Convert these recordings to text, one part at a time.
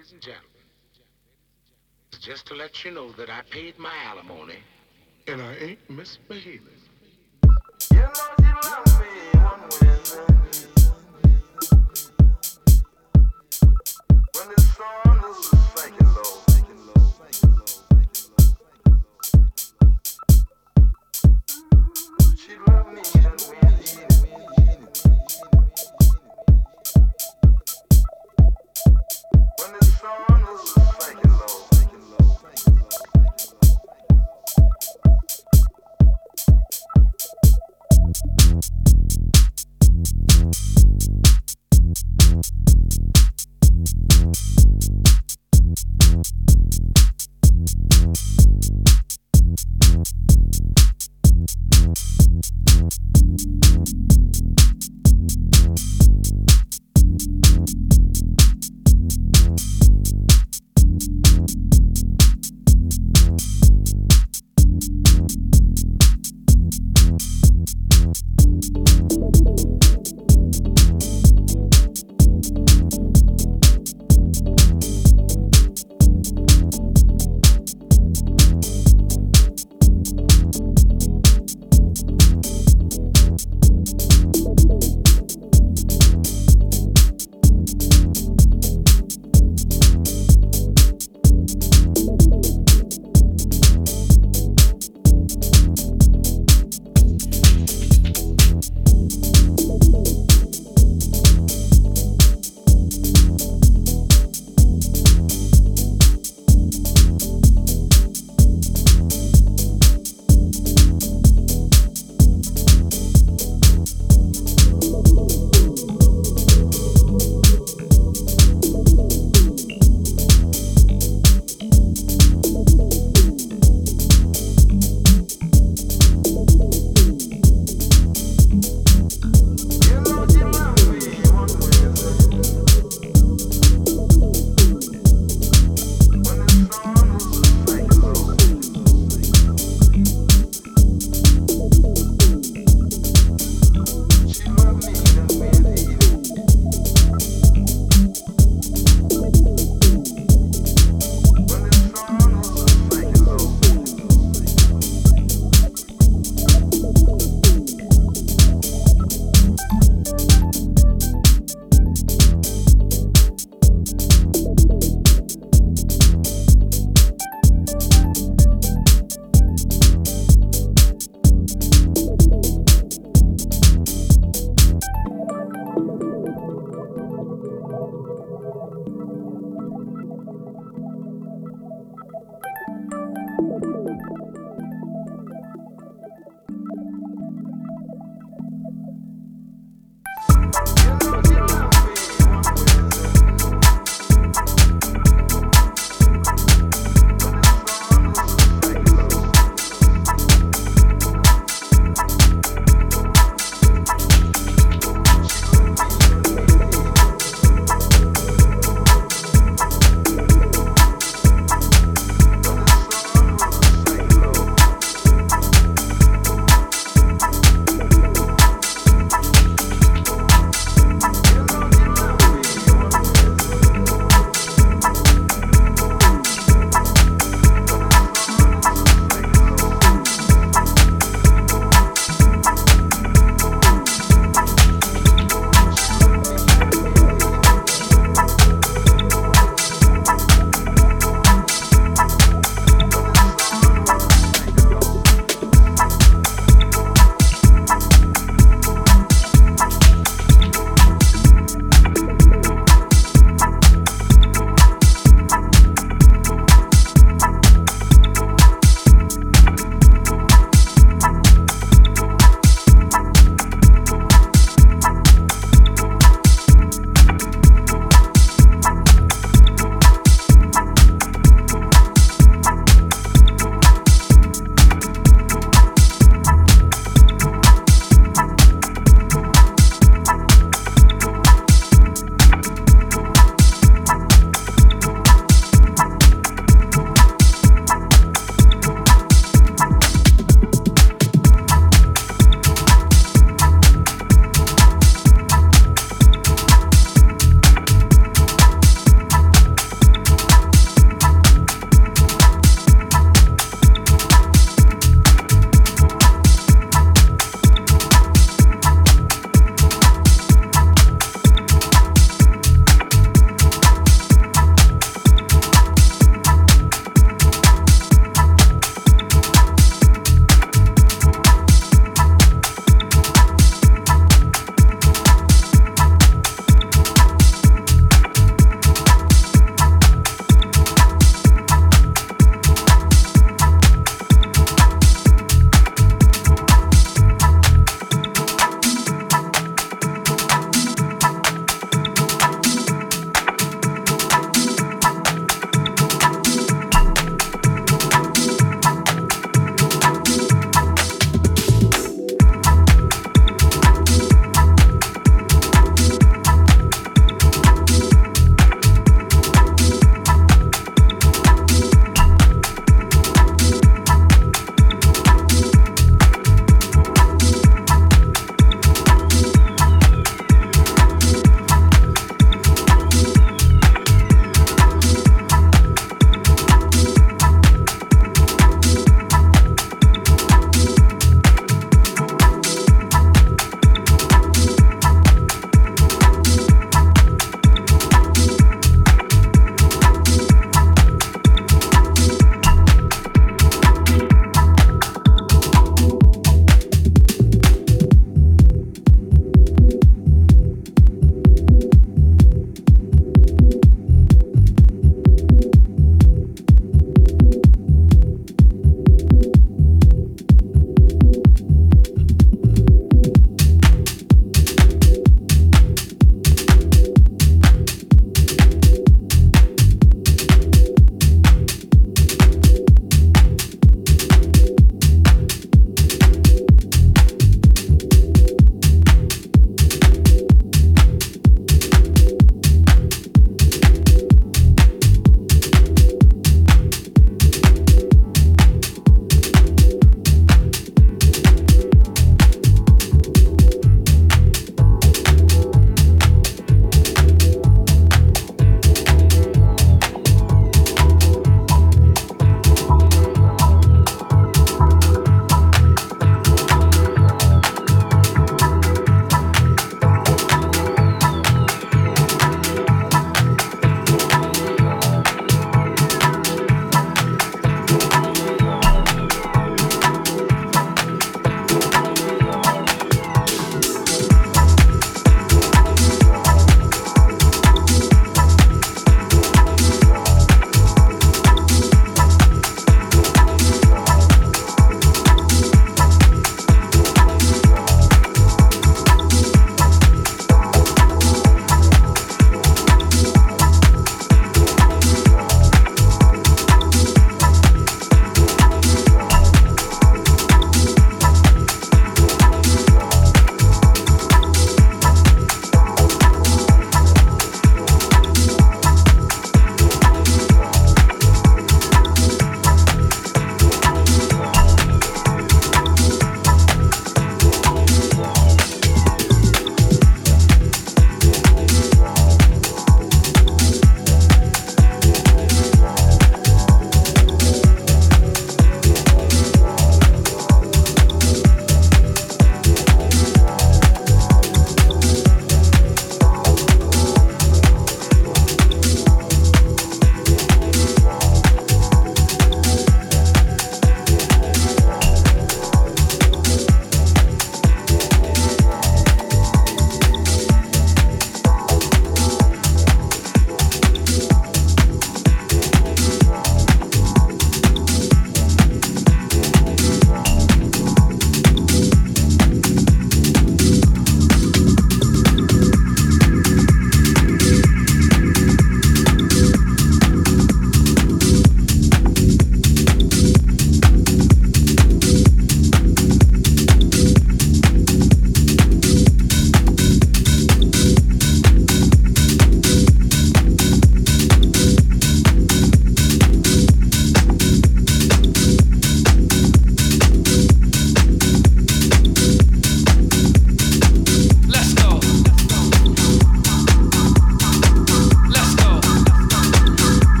Ladies and gentlemen, just to let you know that I paid my alimony and I ain't misbehaving. You know she love me one. When the sun is sinking low. She me one Wednesday. Sun is sinking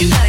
you like